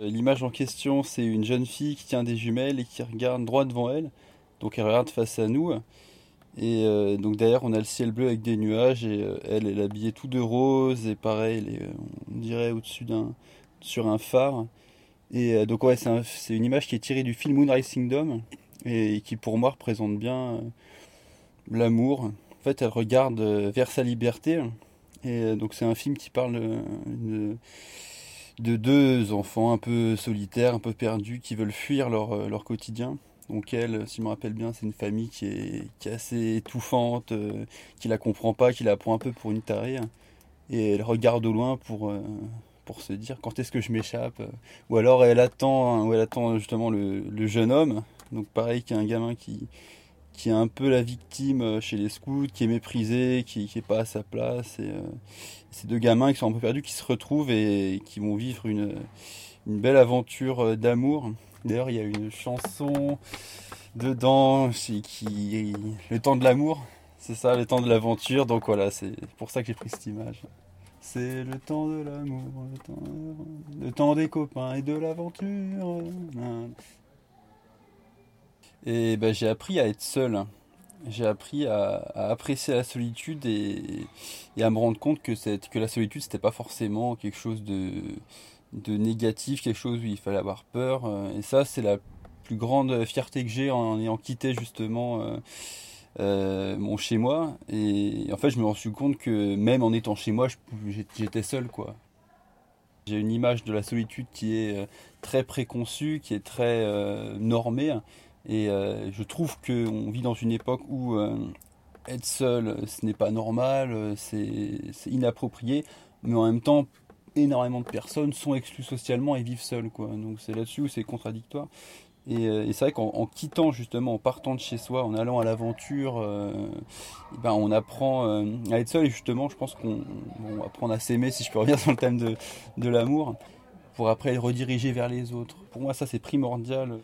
L'image en question, c'est une jeune fille qui tient des jumelles et qui regarde droit devant elle. Donc elle regarde face à nous. Et euh, donc derrière, on a le ciel bleu avec des nuages et euh, elle, elle est habillée tout de rose et pareil, on dirait au-dessus d'un, sur un phare. Et donc ouais, c'est, une image qui est tirée du film Moonrise Kingdom et qui pour moi représente bien l'amour. En fait, elle regarde vers sa liberté. Et donc c'est un film qui parle de, de deux enfants un peu solitaires, un peu perdus, qui veulent fuir leur, euh, leur quotidien. Donc elle, si je me rappelle bien, c'est une famille qui est, qui est assez étouffante, euh, qui la comprend pas, qui la prend un peu pour une tarée. Et elle regarde au loin pour, euh, pour se dire quand est-ce que je m'échappe. Ou alors elle attend, ou elle attend justement le, le jeune homme. Donc pareil, qui un gamin qui, qui est un peu la victime euh, chez les scouts, qui est méprisé, qui n'est pas à sa place. Et, euh, ces deux gamins qui sont un peu perdus, qui se retrouvent et qui vont vivre une, belle aventure euh, d'amour. D'ailleurs, il y a une chanson dedans qui le temps de l'amour. C'est ça, le temps de l'aventure. Donc voilà, c'est pour ça que j'ai pris cette image. C'est le temps de l'amour, le le temps des copains et de l'aventure. Et ben, j'ai appris à être seul. J'ai appris à, apprécier la solitude et, à me rendre compte que, que la solitude, c'était pas forcément quelque chose de, de négatif, quelque chose où il fallait avoir peur. Et ça, c'est la plus grande fierté que j'ai en ayant quitté justement euh, euh, mon chez moi. Et en fait, je me suis rendu compte que même en étant chez moi, j'étais seul, quoi. J'ai une image de la solitude qui est euh, très préconçue, qui est très normée. Et euh, je trouve qu'on vit dans une époque où euh, être seul, ce n'est pas normal, euh, c'est inapproprié, mais en même temps, énormément de personnes sont exclues socialement et vivent seules. Quoi. Donc c'est là-dessus où c'est contradictoire. Et, c'est vrai qu'en quittant justement, en partant de chez soi, en allant à l'aventure, ben on apprend à être seul et justement je pense qu'on apprend à s'aimer si je peux revenir sur le thème de, de l'amour pour après rediriger vers les autres. Pour moi ça c'est primordial.